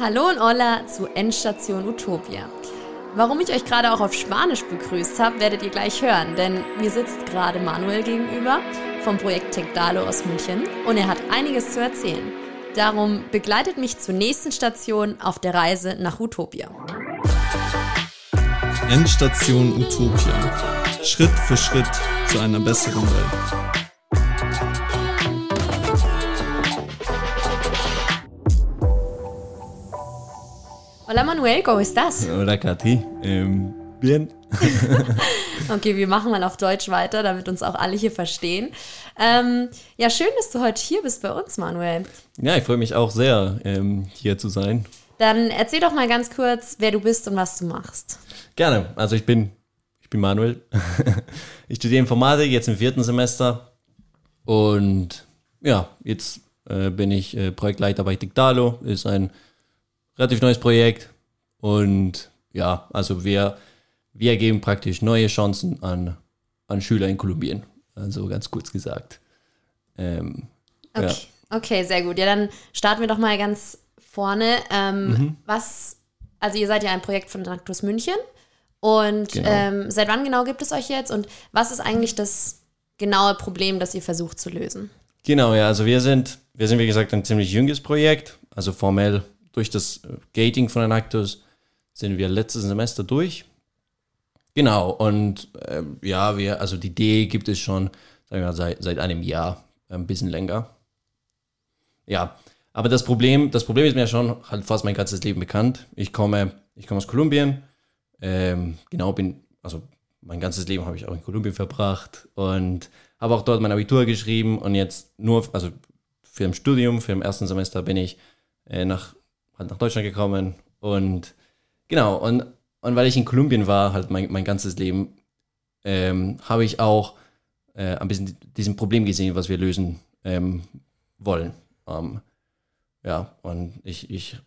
Hallo und hola zu Endstation Utopia. Warum ich euch gerade auch auf Spanisch begrüßt habe, werdet ihr gleich hören, denn mir sitzt gerade Manuel gegenüber vom Projekt Tecdalo aus München und er hat einiges zu erzählen. Darum begleitet mich zur nächsten Station auf der Reise nach Utopia. Endstation Utopia. Schritt für Schritt zu einer besseren Welt. Hola Manuel, ¿cómo estás? Hola Kathi, ähm, bien. okay, wir machen mal auf Deutsch weiter, damit uns auch alle hier verstehen. Ähm, ja, schön, dass du heute hier bist bei uns, Manuel. Ja, ich freue mich auch sehr, ähm, hier zu sein. Dann erzähl doch mal ganz kurz, wer du bist und was du machst. Gerne. Also ich bin, ich bin Manuel. ich studiere Informatik jetzt im vierten Semester und ja, jetzt äh, bin ich äh, Projektleiter bei Dictalo. Ist ein relativ neues Projekt und ja, also wir, wir geben praktisch neue Chancen an, an Schüler in Kolumbien. Also ganz kurz gesagt. Ähm, okay. Ja. okay, sehr gut. Ja, dann starten wir doch mal ganz vorne. Ähm, mhm. Was, also ihr seid ja ein Projekt von Naktus München. Und genau. ähm, seit wann genau gibt es euch jetzt? Und was ist eigentlich das genaue Problem, das ihr versucht zu lösen? Genau, ja, also wir sind, wir sind wie gesagt ein ziemlich jünges Projekt. Also formell durch das äh, Gating von Enactus sind wir letztes Semester durch. Genau, und äh, ja, wir, also die Idee gibt es schon, sagen wir mal, seit, seit einem Jahr, ein bisschen länger. Ja, aber das Problem, das Problem ist mir schon halt fast mein ganzes Leben bekannt. Ich komme, ich komme aus Kolumbien. Ähm, genau, bin, also mein ganzes Leben habe ich auch in Kolumbien verbracht und habe auch dort mein Abitur geschrieben und jetzt nur, also für ein Studium, für im ersten Semester bin ich äh, nach nach Deutschland gekommen und genau, und, und weil ich in Kolumbien war, halt mein, mein ganzes Leben, ähm, habe ich auch äh, ein bisschen diesem Problem gesehen, was wir lösen ähm, wollen. Ähm, ja, und ich, ich,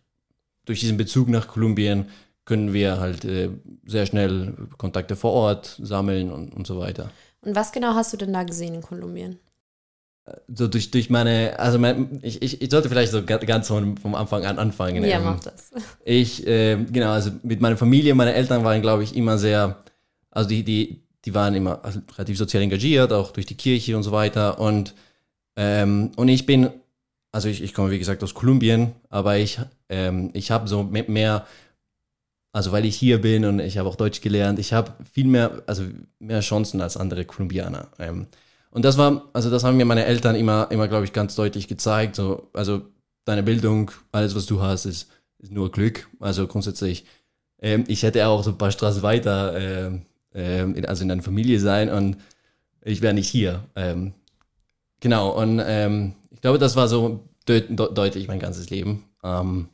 durch diesen Bezug nach Kolumbien können wir halt äh, sehr schnell Kontakte vor Ort sammeln und, und so weiter. Und was genau hast du denn da gesehen in Kolumbien? So durch, durch meine, also mein, ich, ich, ich sollte vielleicht so ganz vom, vom Anfang an anfangen. Ja, ähm, mach das. Ich, äh, genau, also mit meiner Familie, meine Eltern waren, glaube ich, immer sehr, also die, die, die waren immer relativ sozial engagiert, auch durch die Kirche und so weiter. Und, ähm, und ich bin, also ich, ich komme, wie gesagt, aus Kolumbien, aber ich, ähm, ich habe so mehr, also weil ich hier bin und ich habe auch Deutsch gelernt, ich habe viel mehr, also mehr Chancen als andere Kolumbianer. Ähm, und das war, also das haben mir meine Eltern immer, immer glaube ich, ganz deutlich gezeigt. So, also deine Bildung, alles, was du hast, ist, ist nur Glück. Also grundsätzlich, ähm, ich hätte auch so ein paar Straßen weiter, ähm, ähm, also in einer Familie sein und ich wäre nicht hier. Ähm, genau, und ähm, ich glaube, das war so de de deutlich mein ganzes Leben. Ähm,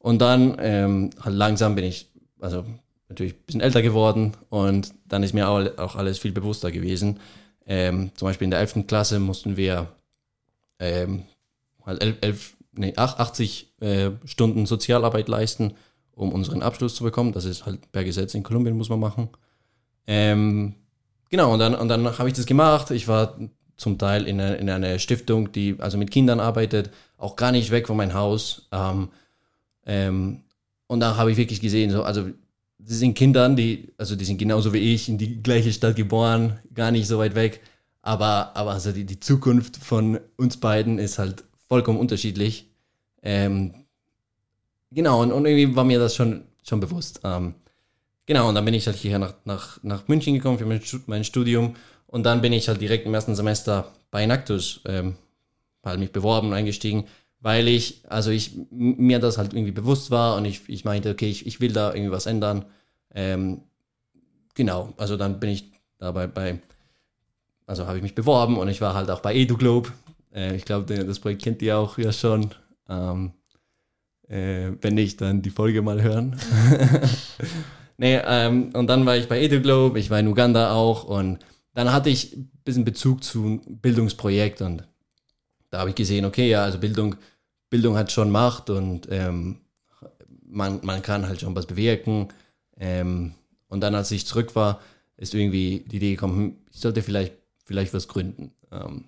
und dann halt langsam bin ich, also natürlich ein bisschen älter geworden und dann ist mir auch alles viel bewusster gewesen. Ähm, zum Beispiel in der 11. Klasse mussten wir ähm, halt 11, 11, nee, 80 äh, Stunden Sozialarbeit leisten, um unseren Abschluss zu bekommen. Das ist halt per Gesetz in Kolumbien, muss man machen. Ähm, genau, und dann, und dann habe ich das gemacht. Ich war zum Teil in, eine, in einer Stiftung, die also mit Kindern arbeitet, auch gar nicht weg von meinem Haus. Ähm, ähm, und da habe ich wirklich gesehen, so, also das sind Kindern, die, also die sind genauso wie ich, in die gleiche Stadt geboren, gar nicht so weit weg. Aber, aber also die, die Zukunft von uns beiden ist halt vollkommen unterschiedlich. Ähm, genau, und, und, irgendwie war mir das schon, schon bewusst. Ähm, genau, und dann bin ich halt hierher nach, nach, nach München gekommen für mein, mein Studium. Und dann bin ich halt direkt im ersten Semester bei Nactus, ähm, halt mich beworben und eingestiegen, weil ich, also ich, mir das halt irgendwie bewusst war und ich, ich meinte, okay, ich, ich will da irgendwie was ändern. Ähm, genau, also dann bin ich dabei bei, also habe ich mich beworben und ich war halt auch bei EduGlobe. Äh, ich glaube, das Projekt kennt ihr auch ja schon. Ähm, äh, wenn nicht, dann die Folge mal hören. nee, ähm, und dann war ich bei EduGlobe, ich war in Uganda auch und dann hatte ich ein bisschen Bezug zu einem Bildungsprojekt und da habe ich gesehen, okay, ja, also Bildung, Bildung hat schon Macht und ähm, man, man kann halt schon was bewirken. Ähm, und dann, als ich zurück war, ist irgendwie die Idee gekommen, hm, ich sollte vielleicht, vielleicht was gründen. Ähm,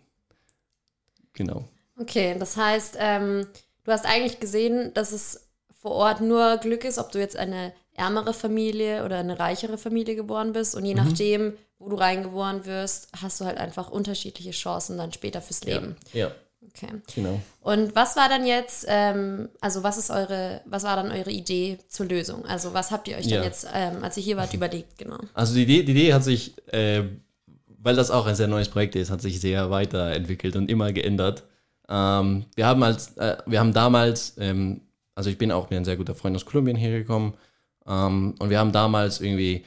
genau. Okay, das heißt, ähm, du hast eigentlich gesehen, dass es vor Ort nur Glück ist, ob du jetzt eine ärmere Familie oder eine reichere Familie geboren bist. Und je mhm. nachdem, wo du reingeboren wirst, hast du halt einfach unterschiedliche Chancen dann später fürs Leben. Ja. ja. Okay. Genau. Und was war dann jetzt, ähm, also was ist eure, was war dann eure Idee zur Lösung? Also was habt ihr euch ja. dann jetzt, ähm, als ihr hier wart, überlegt, genau? Also die Idee, die Idee hat sich, äh, weil das auch ein sehr neues Projekt ist, hat sich sehr weiterentwickelt und immer geändert. Ähm, wir haben als, äh, wir haben damals, ähm, also ich bin auch mit einem sehr guter Freund aus Kolumbien hergekommen ähm, und wir haben damals irgendwie,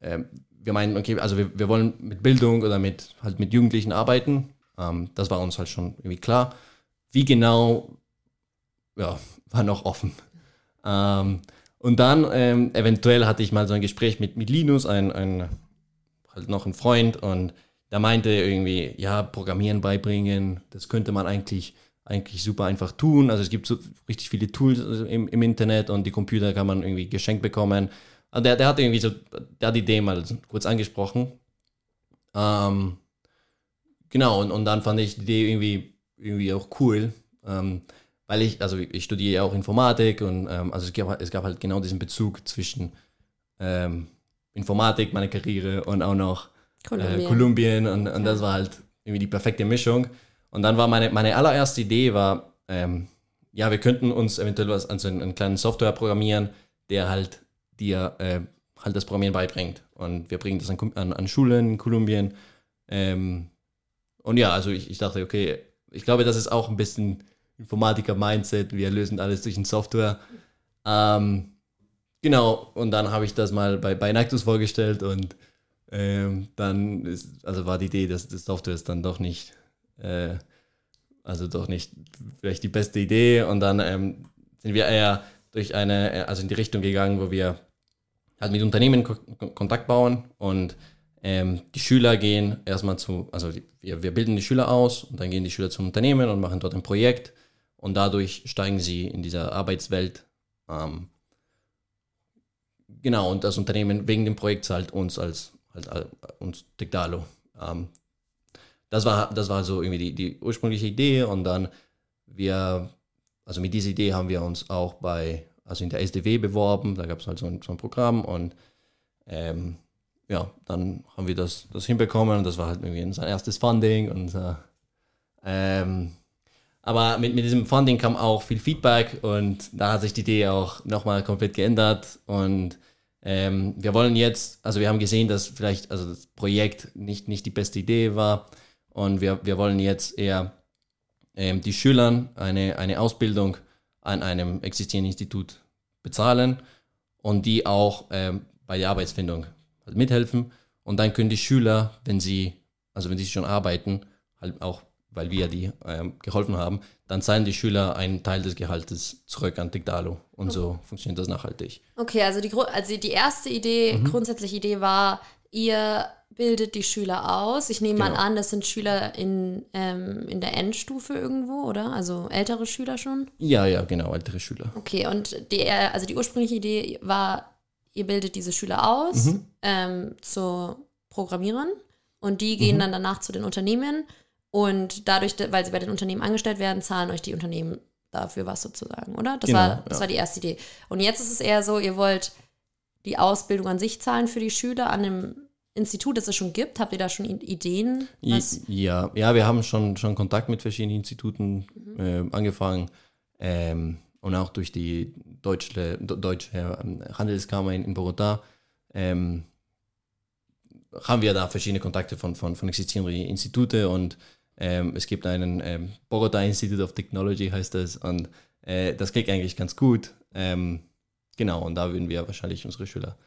ähm, wir meinen, okay, also wir, wir wollen mit Bildung oder mit halt mit Jugendlichen arbeiten ähm, das war uns halt schon irgendwie klar. Wie genau, ja, war noch offen. Ähm, und dann ähm, eventuell hatte ich mal so ein Gespräch mit, mit Linus, ein, ein, halt noch ein Freund, und der meinte irgendwie, ja, Programmieren beibringen, das könnte man eigentlich, eigentlich super einfach tun. Also es gibt so richtig viele Tools im, im Internet und die Computer kann man irgendwie geschenkt bekommen. Also der, der hat irgendwie so, der hat die Idee mal kurz angesprochen. Ähm, Genau, und, und dann fand ich die Idee irgendwie, irgendwie auch cool, ähm, weil ich, also ich studiere ja auch Informatik und ähm, also es gab, es gab halt genau diesen Bezug zwischen ähm, Informatik, meine Karriere und auch noch Kolumbien, äh, Kolumbien und, und ja. das war halt irgendwie die perfekte Mischung. Und dann war meine, meine allererste Idee war, ähm, ja, wir könnten uns eventuell was, also einen, einen kleinen Software programmieren, der halt dir äh, halt das Programmieren beibringt. Und wir bringen das an, an, an Schulen in Kolumbien. Ähm, und ja, also ich, ich dachte, okay, ich glaube, das ist auch ein bisschen Informatiker-Mindset. Wir lösen alles durch eine Software. Ähm, genau, und dann habe ich das mal bei, bei Nactus vorgestellt und ähm, dann ist, also war die Idee, dass das Software ist dann doch nicht, äh, also doch nicht vielleicht die beste Idee. Und dann ähm, sind wir eher durch eine, also in die Richtung gegangen, wo wir halt mit Unternehmen Kontakt bauen und ähm, die Schüler gehen erstmal zu, also wir, wir bilden die Schüler aus und dann gehen die Schüler zum Unternehmen und machen dort ein Projekt und dadurch steigen sie in dieser Arbeitswelt. Ähm, genau, und das Unternehmen wegen dem Projekt zahlt uns als, halt, äh, uns Tegdalo. Ähm, das war, das war so irgendwie die, die ursprüngliche Idee und dann wir, also mit dieser Idee haben wir uns auch bei, also in der SDW beworben, da gab es halt so ein, so ein Programm und ähm, ja, dann haben wir das, das hinbekommen und das war halt irgendwie unser erstes Funding und äh, ähm, aber mit, mit diesem Funding kam auch viel Feedback und da hat sich die Idee auch nochmal komplett geändert und ähm, wir wollen jetzt, also wir haben gesehen, dass vielleicht also das Projekt nicht, nicht die beste Idee war und wir, wir wollen jetzt eher ähm, die Schülern eine, eine Ausbildung an einem existierenden Institut bezahlen und die auch ähm, bei der Arbeitsfindung halt mithelfen. Und dann können die Schüler, wenn sie, also wenn sie schon arbeiten, halt auch, weil wir die ähm, geholfen haben, dann zahlen die Schüler einen Teil des Gehaltes zurück an Digdalo. Und okay. so funktioniert das nachhaltig. Okay, also die, also die erste Idee, mhm. grundsätzliche Idee war, ihr bildet die Schüler aus. Ich nehme genau. mal an, das sind Schüler in, ähm, in der Endstufe irgendwo, oder? Also ältere Schüler schon? Ja, ja, genau, ältere Schüler. Okay, und die, also die ursprüngliche Idee war, ihr bildet diese Schüler aus mhm. ähm, zu Programmierern und die gehen mhm. dann danach zu den Unternehmen und dadurch, weil sie bei den Unternehmen angestellt werden, zahlen euch die Unternehmen dafür was sozusagen, oder? Das, genau, war, das ja. war die erste Idee. Und jetzt ist es eher so, ihr wollt die Ausbildung an sich zahlen für die Schüler an einem Institut, das es schon gibt? Habt ihr da schon Ideen? Ja, ja, wir haben schon, schon Kontakt mit verschiedenen Instituten mhm. äh, angefangen. Ähm, und auch durch die deutsche, deutsche ähm, Handelskammer in, in Bogotá ähm, haben wir da verschiedene Kontakte von, von, von existierenden Instituten und ähm, es gibt einen ähm, Bogota Institute of Technology heißt das und äh, das klingt eigentlich ganz gut. Ähm, genau, und da würden wir wahrscheinlich unsere Schüler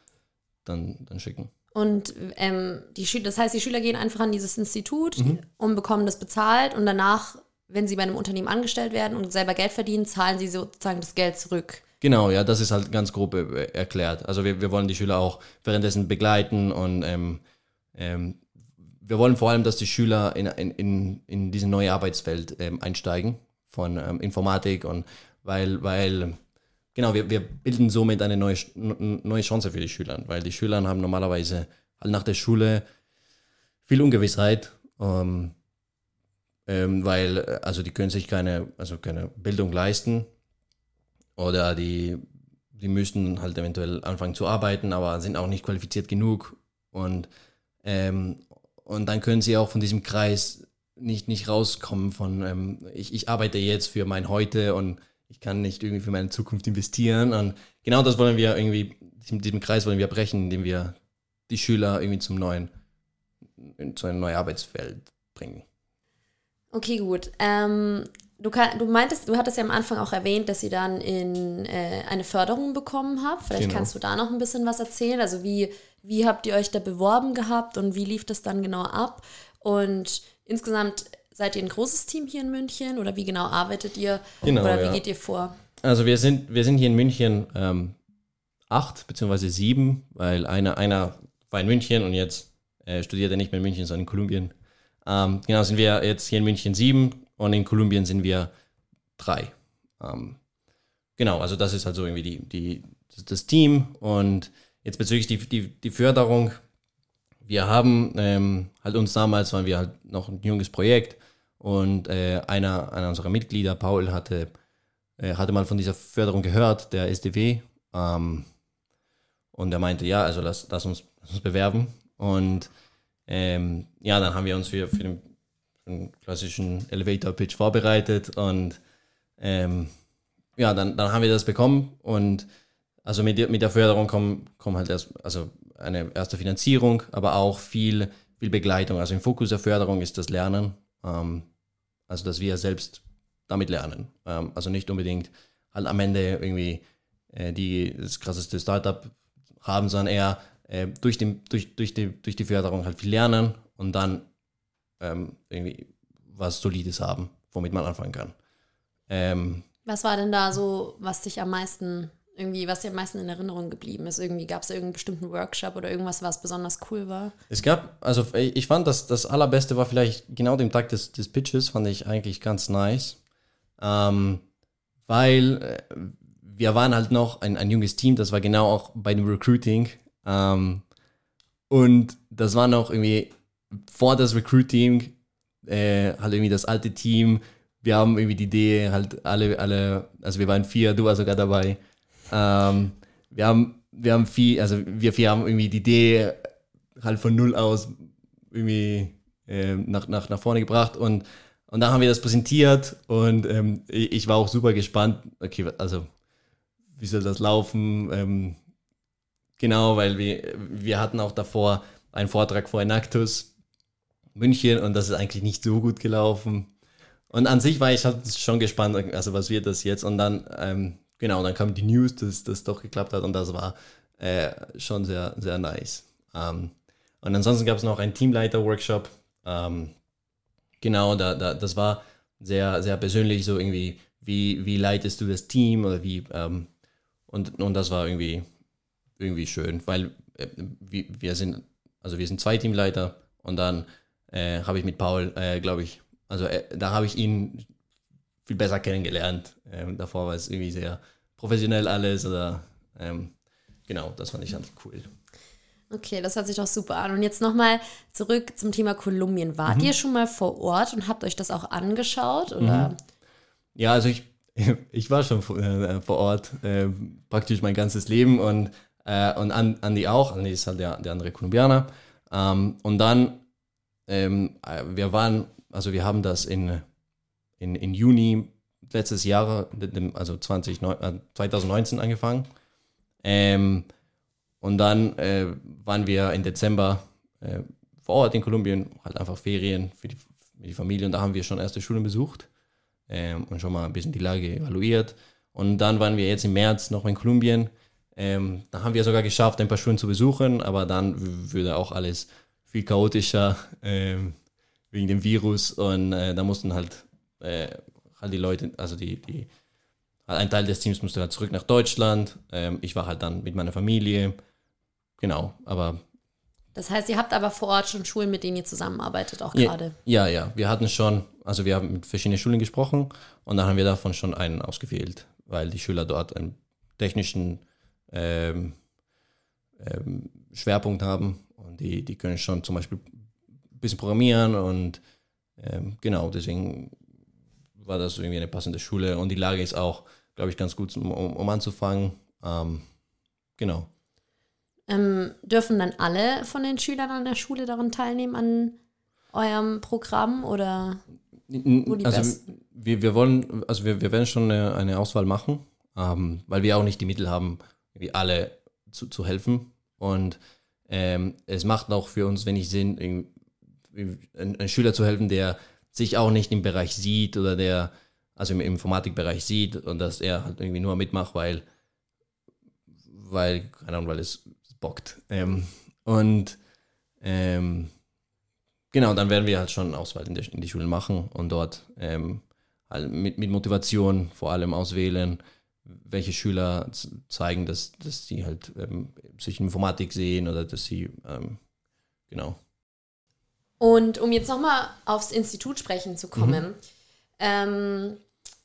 dann, dann schicken. Und ähm, die Schüler, das heißt, die Schüler gehen einfach an dieses Institut mhm. und bekommen das bezahlt und danach wenn sie bei einem Unternehmen angestellt werden und selber Geld verdienen, zahlen sie sozusagen das Geld zurück. Genau, ja, das ist halt ganz grob äh, erklärt. Also wir, wir wollen die Schüler auch währenddessen begleiten und ähm, ähm, wir wollen vor allem, dass die Schüler in, in, in diese neue Arbeitswelt ähm, einsteigen von ähm, Informatik und weil, weil genau, wir, wir bilden somit eine neue, neue Chance für die Schüler, weil die Schüler haben normalerweise halt nach der Schule viel Ungewissheit. Ähm, ähm, weil äh, also die können sich keine, also keine Bildung leisten. oder die, die müssten halt eventuell anfangen zu arbeiten, aber sind auch nicht qualifiziert genug und, ähm, und dann können sie auch von diesem Kreis nicht, nicht rauskommen von, ähm, ich, ich arbeite jetzt für mein Heute und ich kann nicht irgendwie für meine Zukunft investieren und genau das wollen wir irgendwie, diesen Kreis wollen wir brechen, indem wir die Schüler irgendwie zum neuen, zu einem neuen Arbeitsfeld bringen. Okay, gut. Ähm, du, kann, du meintest, du hattest ja am Anfang auch erwähnt, dass ihr dann in äh, eine Förderung bekommen habt. Vielleicht genau. kannst du da noch ein bisschen was erzählen. Also wie, wie habt ihr euch da beworben gehabt und wie lief das dann genau ab? Und insgesamt seid ihr ein großes Team hier in München oder wie genau arbeitet ihr genau, oder wie ja. geht ihr vor? Also wir sind, wir sind hier in München ähm, acht beziehungsweise sieben, weil einer, einer war in München und jetzt äh, studiert er nicht mehr in München, sondern in Kolumbien. Ähm, genau, sind wir jetzt hier in München sieben und in Kolumbien sind wir drei. Ähm, genau, also das ist halt so irgendwie die, die, das, Team. Und jetzt bezüglich die, die, die Förderung, wir haben ähm, halt uns damals, waren wir halt noch ein junges Projekt und äh, einer, einer unserer Mitglieder, Paul, hatte, äh, hatte mal von dieser Förderung gehört, der SDW. Ähm, und er meinte, ja, also lass, lass, uns, lass uns bewerben. Und ähm, ja, dann haben wir uns für, für, den, für den klassischen Elevator-Pitch vorbereitet und ähm, ja, dann, dann haben wir das bekommen und also mit, mit der Förderung kommen, kommen halt erst, also eine erste Finanzierung, aber auch viel, viel Begleitung. Also im Fokus der Förderung ist das Lernen, ähm, also dass wir selbst damit lernen. Ähm, also nicht unbedingt halt am Ende irgendwie äh, die, das krasseste Startup haben, sondern eher äh, durch, den, durch, durch, die, durch die Förderung halt viel lernen und dann ähm, irgendwie was Solides haben, womit man anfangen kann. Ähm, was war denn da so, was dich am meisten irgendwie, was dir am meisten in Erinnerung geblieben ist? Irgendwie gab es irgendeinen bestimmten Workshop oder irgendwas, was besonders cool war? Es gab, also ich fand, dass das allerbeste war vielleicht genau dem Tag des, des Pitches, fand ich eigentlich ganz nice. Ähm, weil äh, wir waren halt noch ein, ein junges Team, das war genau auch bei dem Recruiting. Ähm, und das war noch irgendwie vor das Recruiting, äh, halt irgendwie das alte Team. Wir haben irgendwie die Idee, halt alle, alle, also wir waren vier, du warst sogar dabei. Ähm, wir haben, wir haben viel, also wir vier haben irgendwie die Idee halt von null aus irgendwie äh, nach, nach, nach vorne gebracht und, und dann haben wir das präsentiert und ähm, ich war auch super gespannt, okay, also wie soll das laufen? Ähm, genau, weil wir, wir hatten auch davor einen Vortrag vor Enactus München und das ist eigentlich nicht so gut gelaufen. Und an sich war ich halt schon gespannt, also was wird das jetzt? Und dann ähm, genau, dann kam die News, dass das doch geklappt hat und das war äh, schon sehr, sehr nice. Ähm, und ansonsten gab es noch einen Teamleiter-Workshop. Ähm, genau, da, da, das war sehr, sehr persönlich, so irgendwie, wie, wie leitest du das Team oder wie, ähm, und, und das war irgendwie, irgendwie schön, weil äh, wir, sind, also wir sind zwei Teamleiter und dann äh, habe ich mit Paul, äh, glaube ich, also äh, da habe ich ihn viel besser kennengelernt. Ähm, davor war es irgendwie sehr professionell alles oder ähm, genau, das fand ich halt cool. Okay, das hört sich doch super an. Und jetzt nochmal zurück zum Thema Kolumbien. Wart mhm. ihr schon mal vor Ort und habt euch das auch angeschaut? Oder? Mhm. Ja, also ich, ich war schon vor, äh, vor Ort, äh, praktisch mein ganzes Leben und, äh, und Andi auch. Andi ist halt der, der andere Kolumbianer. Ähm, und dann, ähm, äh, wir waren, also wir haben das in, in, in Juni letztes Jahr, also 20, 2019 äh, angefangen. Ähm, und dann äh, waren wir im Dezember äh, vor Ort in Kolumbien, halt einfach Ferien für die, für die Familie. Und da haben wir schon erste Schulen besucht ähm, und schon mal ein bisschen die Lage evaluiert. Und dann waren wir jetzt im März noch in Kolumbien. Ähm, da haben wir sogar geschafft, ein paar Schulen zu besuchen, aber dann würde auch alles viel chaotischer ähm, wegen dem Virus und äh, da mussten halt äh, halt die Leute, also die, die, ein Teil des Teams musste halt zurück nach Deutschland. Ähm, ich war halt dann mit meiner Familie. Genau, aber. Das heißt, ihr habt aber vor Ort schon Schulen, mit denen ihr zusammenarbeitet, auch gerade? Ja, ja, wir hatten schon, also wir haben mit verschiedenen Schulen gesprochen und dann haben wir davon schon einen ausgewählt, weil die Schüler dort einen technischen ähm, ähm, Schwerpunkt haben und die, die können schon zum Beispiel ein bisschen programmieren und ähm, genau, deswegen war das irgendwie eine passende Schule und die Lage ist auch glaube ich, ganz gut, um, um anzufangen. Ähm, genau. Ähm, dürfen dann alle von den Schülern an der Schule daran teilnehmen, an eurem Programm oder wo die also wir, wir wollen, also wir, wir werden schon eine, eine Auswahl machen, ähm, weil wir auch nicht die Mittel haben, wie alle zu, zu helfen. Und ähm, es macht auch für uns wenig Sinn, einem Schüler zu helfen, der sich auch nicht im Bereich sieht oder der also im Informatikbereich sieht und dass er halt irgendwie nur mitmacht, weil, weil, keine Ahnung, weil es bockt. Ähm, und ähm, genau, dann werden wir halt schon Auswahl in, der, in die Schulen machen und dort ähm, halt mit, mit Motivation vor allem auswählen, welche Schüler zeigen, dass, dass sie halt ähm, sich in Informatik sehen oder dass sie, ähm, genau. Und um jetzt nochmal aufs Institut sprechen zu kommen, mhm. ähm,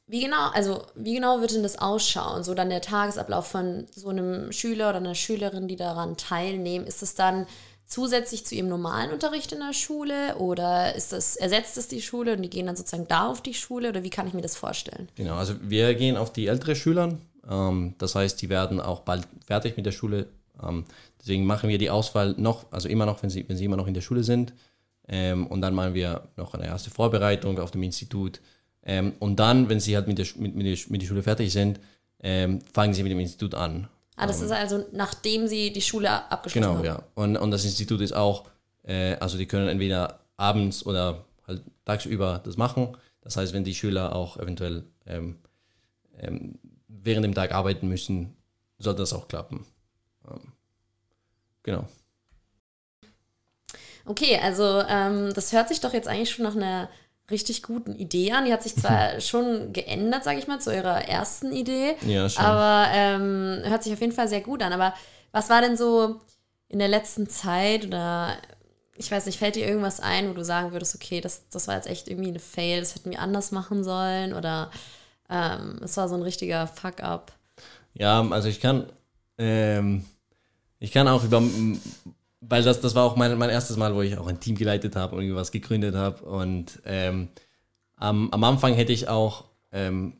wie genau, also wie genau wird denn das ausschauen? So dann der Tagesablauf von so einem Schüler oder einer Schülerin, die daran teilnehmen, ist es dann zusätzlich zu ihrem normalen Unterricht in der Schule oder ist das, ersetzt es die Schule und die gehen dann sozusagen da auf die Schule oder wie kann ich mir das vorstellen? Genau, also wir gehen auf die ältere Schüler, ähm, das heißt, die werden auch bald fertig mit der Schule. Ähm, deswegen machen wir die Auswahl noch, also immer noch, wenn sie, wenn sie immer noch in der Schule sind. Ähm, und dann machen wir noch eine erste Vorbereitung auf dem Institut. Ähm, und dann, wenn sie halt mit der, mit, mit, der, mit der Schule fertig sind, ähm, fangen sie mit dem Institut an. Ah, das ähm, ist also nachdem sie die Schule abgeschlossen genau, haben? Genau, ja. Und, und das Institut ist auch, äh, also die können entweder abends oder halt tagsüber das machen. Das heißt, wenn die Schüler auch eventuell ähm, ähm, während dem Tag arbeiten müssen, sollte das auch klappen. Ähm, genau. Okay, also ähm, das hört sich doch jetzt eigentlich schon nach einer richtig guten Idee an. Die hat sich zwar schon geändert, sage ich mal, zu ihrer ersten Idee. Ja, schon. Aber ähm, hört sich auf jeden Fall sehr gut an. Aber was war denn so in der letzten Zeit oder ich weiß nicht, fällt dir irgendwas ein, wo du sagen würdest, okay, das, das war jetzt echt irgendwie eine Fail, das hätten wir anders machen sollen oder ähm, es war so ein richtiger Fuck-up? Ja, also ich kann, ähm, ich kann auch über weil das, das war auch mein, mein erstes Mal, wo ich auch ein Team geleitet habe und irgendwas gegründet habe. Und ähm, am, am Anfang hätte ich auch, ähm,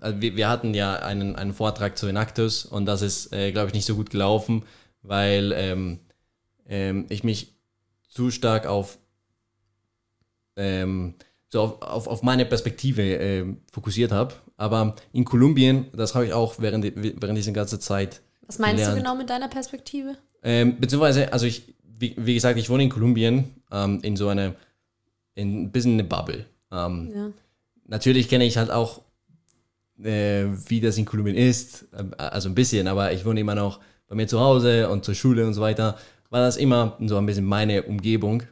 also wir, wir, hatten ja einen, einen Vortrag zu Enactus und das ist, äh, glaube ich, nicht so gut gelaufen, weil ähm, ähm ich mich zu stark auf, ähm, so auf, auf, auf, meine Perspektive äh, fokussiert habe. Aber in Kolumbien, das habe ich auch während, während dieser ganzen Zeit. Was meinst gelernt. du genau mit deiner Perspektive? Ähm, beziehungsweise, also ich, wie, wie, gesagt, ich wohne in Kolumbien, ähm, in so einer, in ein bisschen eine Bubble. Ähm, ja. Natürlich kenne ich halt auch, äh, wie das in Kolumbien ist, äh, also ein bisschen, aber ich wohne immer noch bei mir zu Hause und zur Schule und so weiter, war das immer so ein bisschen meine Umgebung.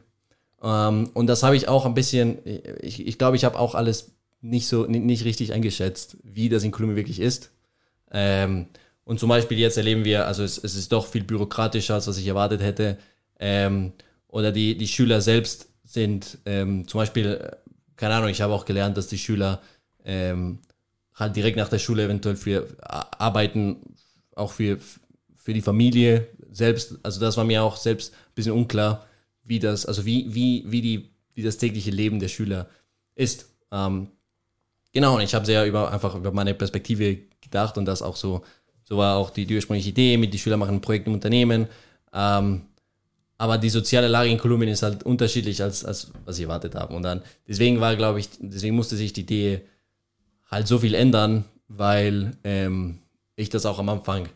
Ähm, und das habe ich auch ein bisschen, ich, ich glaube, ich habe auch alles nicht so, nicht, nicht richtig eingeschätzt, wie das in Kolumbien wirklich ist. Ähm, und zum Beispiel jetzt erleben wir, also es, es ist doch viel bürokratischer, als was ich erwartet hätte. Ähm, oder die, die Schüler selbst sind ähm, zum Beispiel, äh, keine Ahnung, ich habe auch gelernt, dass die Schüler ähm, halt direkt nach der Schule eventuell für arbeiten, auch für, für die Familie selbst. Also das war mir auch selbst ein bisschen unklar, wie das, also wie, wie, wie, die, wie das tägliche Leben der Schüler ist. Ähm, genau, und ich habe sehr über einfach über meine Perspektive gedacht und das auch so so war auch die, die ursprüngliche Idee mit die Schüler machen ein Projekt im Unternehmen. Ähm, aber die soziale Lage in Kolumbien ist halt unterschiedlich als, als was ich erwartet habe. Und dann, deswegen war, glaube ich, deswegen musste sich die Idee halt so viel ändern, weil ähm, ich das auch am Anfang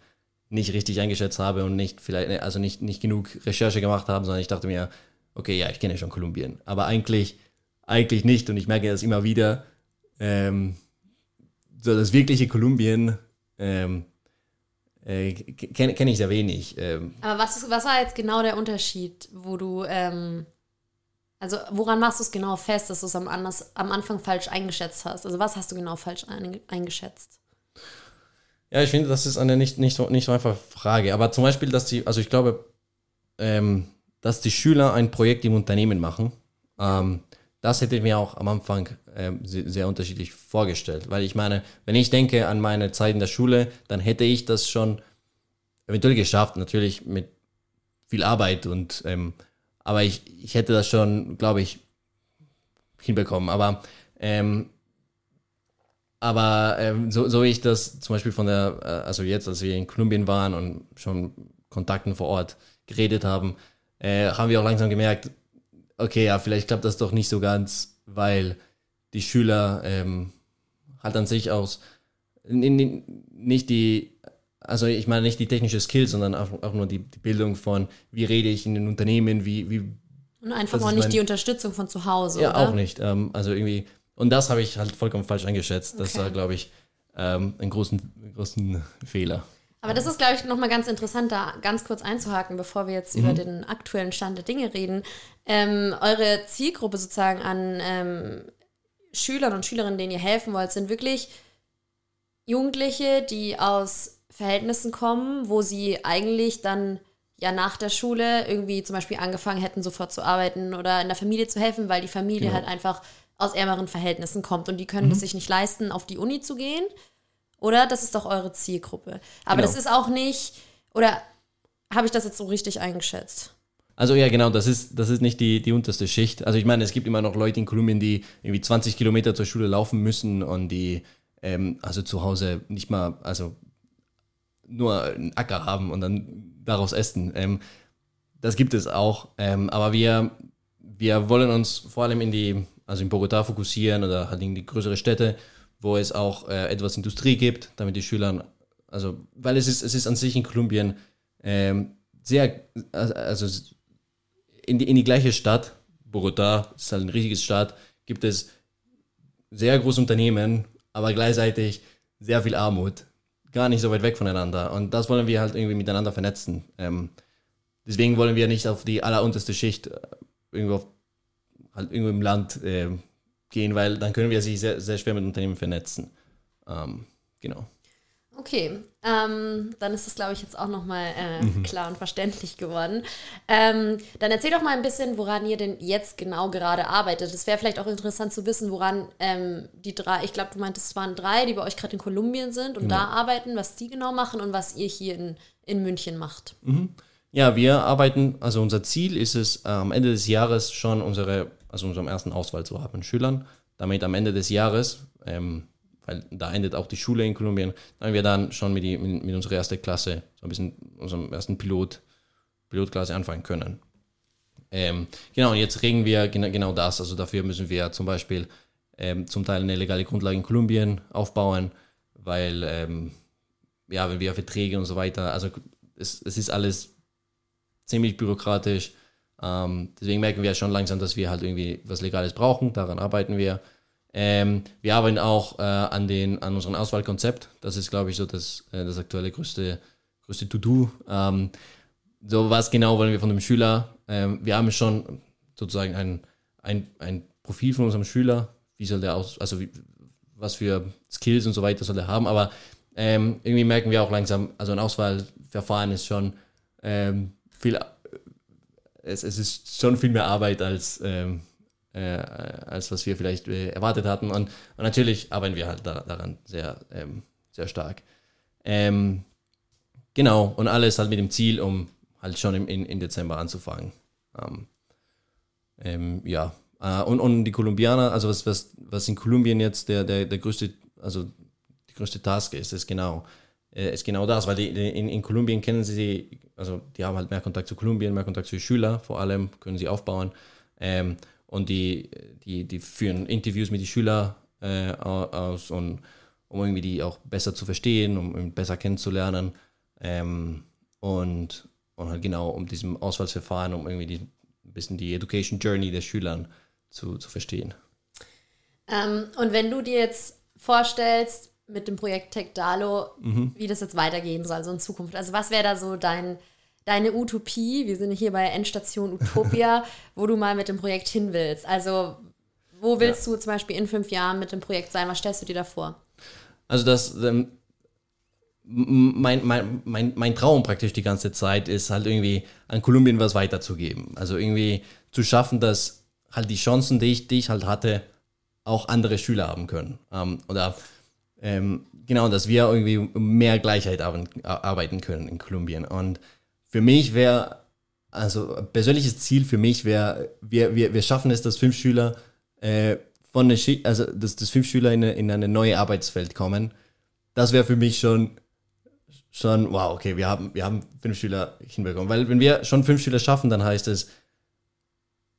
nicht richtig eingeschätzt habe und nicht vielleicht, also nicht, nicht genug Recherche gemacht habe, sondern ich dachte mir, okay, ja, ich kenne schon Kolumbien. Aber eigentlich, eigentlich nicht. Und ich merke das immer wieder. Ähm, so das wirkliche Kolumbien ähm, äh, kenne kenn ich sehr wenig. Ähm. Aber was, ist, was war jetzt genau der Unterschied, wo du, ähm, also woran machst du es genau fest, dass du es am, am Anfang falsch eingeschätzt hast? Also was hast du genau falsch ein, eingeschätzt? Ja, ich finde, das ist eine nicht, nicht, so, nicht so einfache Frage. Aber zum Beispiel, dass die, also ich glaube, ähm, dass die Schüler ein Projekt im Unternehmen machen, ähm, das hätte ich mir auch am Anfang äh, sehr, unterschiedlich vorgestellt. Weil ich meine, wenn ich denke an meine Zeit in der Schule, dann hätte ich das schon eventuell geschafft, natürlich mit viel Arbeit und ähm, aber ich, ich hätte das schon, glaube ich, hinbekommen. Aber ähm, aber ähm, so, so wie ich das zum Beispiel von der, äh, also jetzt, als wir in Kolumbien waren und schon Kontakten vor Ort geredet haben, äh, haben wir auch langsam gemerkt, okay, ja, vielleicht klappt das doch nicht so ganz, weil die Schüler ähm, halt an sich aus nicht die, also ich meine nicht die technische Skills, sondern auch, auch nur die, die, Bildung von, wie rede ich in den Unternehmen, wie, wie und einfach auch nicht mein, die Unterstützung von zu Hause. Ja, oder? auch nicht. Ähm, also irgendwie, und das habe ich halt vollkommen falsch eingeschätzt. Das okay. war, glaube ich, ähm, ein großen, großen Fehler. Aber das ist, glaube ich, nochmal ganz interessant, da ganz kurz einzuhaken, bevor wir jetzt mhm. über den aktuellen Stand der Dinge reden. Ähm, eure Zielgruppe sozusagen an ähm, Schülern und Schülerinnen, denen ihr helfen wollt, sind wirklich Jugendliche, die aus Verhältnissen kommen, wo sie eigentlich dann ja nach der Schule irgendwie zum Beispiel angefangen hätten, sofort zu arbeiten oder in der Familie zu helfen, weil die Familie genau. halt einfach aus ärmeren Verhältnissen kommt und die können mhm. es sich nicht leisten, auf die Uni zu gehen. Oder? Das ist doch eure Zielgruppe. Aber genau. das ist auch nicht, oder habe ich das jetzt so richtig eingeschätzt? Also ja, genau, das ist, das ist nicht die, die unterste Schicht. Also ich meine, es gibt immer noch Leute in Kolumbien, die irgendwie 20 Kilometer zur Schule laufen müssen und die ähm, also zu Hause nicht mal, also nur einen Acker haben und dann daraus essen. Ähm, das gibt es auch. Ähm, aber wir, wir wollen uns vor allem in die, also in Bogotá fokussieren oder halt in die größere Städte, wo es auch äh, etwas Industrie gibt, damit die Schüler, also, weil es ist, es ist an sich in Kolumbien ähm, sehr, also in die, in die gleiche Stadt, Bogotá ist halt ein riesiges Stadt, gibt es sehr große Unternehmen, aber gleichzeitig sehr viel Armut. Gar nicht so weit weg voneinander. Und das wollen wir halt irgendwie miteinander vernetzen. Ähm, deswegen wollen wir nicht auf die allerunterste Schicht äh, irgendwo, auf, halt irgendwo im Land äh, gehen, weil dann können wir sich sehr, sehr schwer mit Unternehmen vernetzen. Ähm, genau. Okay, ähm, dann ist das, glaube ich, jetzt auch nochmal äh, mhm. klar und verständlich geworden. Ähm, dann erzähl doch mal ein bisschen, woran ihr denn jetzt genau gerade arbeitet. Es wäre vielleicht auch interessant zu wissen, woran ähm, die drei, ich glaube, du meintest, es waren drei, die bei euch gerade in Kolumbien sind und genau. da arbeiten, was die genau machen und was ihr hier in, in München macht. Mhm. Ja, wir arbeiten, also unser Ziel ist es, äh, am Ende des Jahres schon unsere, also unseren ersten Auswahl zu haben, Schülern, damit am Ende des Jahres ähm, weil da endet auch die Schule in Kolumbien, haben wir dann schon mit, die, mit, mit unserer ersten Klasse, so ein bisschen unserem ersten Pilot, Pilotklasse anfangen können. Ähm, genau, und jetzt reden wir genau, genau das. Also dafür müssen wir zum Beispiel ähm, zum Teil eine legale Grundlage in Kolumbien aufbauen, weil, ähm, ja, wenn wir Verträge und so weiter, also es, es ist alles ziemlich bürokratisch. Ähm, deswegen merken wir schon langsam, dass wir halt irgendwie was Legales brauchen. Daran arbeiten wir. Ähm, wir arbeiten auch äh, an, den, an unserem Auswahlkonzept. Das ist, glaube ich, so das, äh, das aktuelle größte, größte To-Do. Ähm, so was genau wollen wir von dem Schüler. Ähm, wir haben schon sozusagen ein, ein, ein Profil von unserem Schüler. Wie soll der aus, also wie, was für Skills und so weiter soll er haben. Aber ähm, irgendwie merken wir auch langsam, also ein Auswahlverfahren ist schon ähm, viel, es, es ist schon viel mehr Arbeit als ähm, äh, als was wir vielleicht äh, erwartet hatten. Und, und, natürlich arbeiten wir halt da, daran sehr, ähm, sehr stark. Ähm, genau, und alles halt mit dem Ziel, um halt schon im, in, in Dezember anzufangen. Ähm, ähm ja, äh, und, und die Kolumbianer, also was, was, was in Kolumbien jetzt der, der, der größte, also die größte Task ist, ist genau, äh, ist genau das, weil die, die in, in Kolumbien kennen sie, also die haben halt mehr Kontakt zu Kolumbien, mehr Kontakt zu Schülern, vor allem können sie aufbauen. Ähm, und die, die, die führen Interviews mit den Schülern äh, aus, und, um irgendwie die auch besser zu verstehen, um besser kennenzulernen. Ähm, und, und halt genau um diesem Auswahlsverfahren, um irgendwie die, ein bisschen die Education Journey der Schülern zu, zu verstehen. Ähm, und wenn du dir jetzt vorstellst, mit dem Projekt Tech Dalo, mhm. wie das jetzt weitergehen soll, so in Zukunft. Also was wäre da so dein, deine Utopie, wir sind hier bei Endstation Utopia, wo du mal mit dem Projekt hin willst. Also, wo willst ja. du zum Beispiel in fünf Jahren mit dem Projekt sein? Was stellst du dir da vor? Also, das, ähm, mein, mein, mein, mein Traum praktisch die ganze Zeit ist halt irgendwie an Kolumbien was weiterzugeben. Also irgendwie zu schaffen, dass halt die Chancen, die ich, die ich halt hatte, auch andere Schüler haben können. Ähm, oder ähm, genau, dass wir irgendwie mehr Gleichheit arbeiten können in Kolumbien. Und für mich wäre, also persönliches Ziel für mich wäre, wir, wir, wir schaffen es, dass fünf Schüler äh, von der also dass, dass fünf Schüler in eine, in eine neue Arbeitsfeld kommen, das wäre für mich schon, schon, wow, okay, wir haben, wir haben fünf Schüler hinbekommen. Weil wenn wir schon fünf Schüler schaffen, dann heißt es,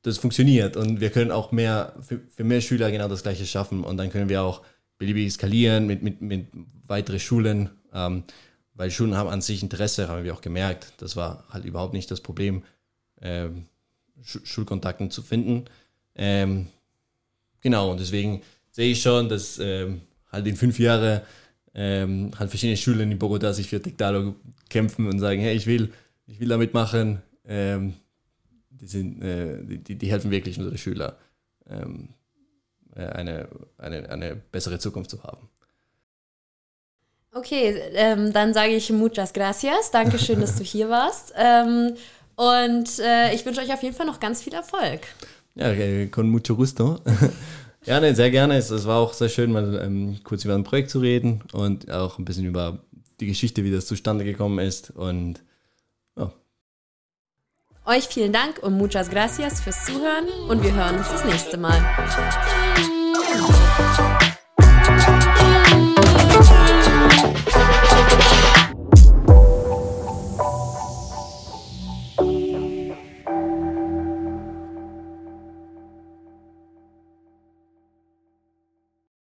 das funktioniert und wir können auch mehr, für, für mehr Schüler genau das Gleiche schaffen und dann können wir auch beliebig skalieren mit, mit, mit weiteren Schulen, ähm, weil Schulen haben an sich Interesse, haben wir auch gemerkt. Das war halt überhaupt nicht das Problem, ähm, Sch Schulkontakten zu finden. Ähm, genau, und deswegen sehe ich schon, dass ähm, halt in fünf Jahren ähm, halt verschiedene Schulen in Bogota sich für Dictalo kämpfen und sagen, hey, ich will, ich will damit machen. Ähm, die, sind, äh, die, die helfen wirklich unsere Schüler, eine, eine, eine bessere Zukunft zu haben. Okay, ähm, dann sage ich muchas gracias. Dankeschön, dass du hier warst. Ähm, und äh, ich wünsche euch auf jeden Fall noch ganz viel Erfolg. Ja, con mucho gusto. ja, ne, sehr gerne. Es, es, war auch sehr schön, mal ähm, kurz über ein Projekt zu reden und auch ein bisschen über die Geschichte, wie das zustande gekommen ist. Und. Euch vielen Dank und muchas gracias fürs Zuhören und wir hören uns das nächste Mal.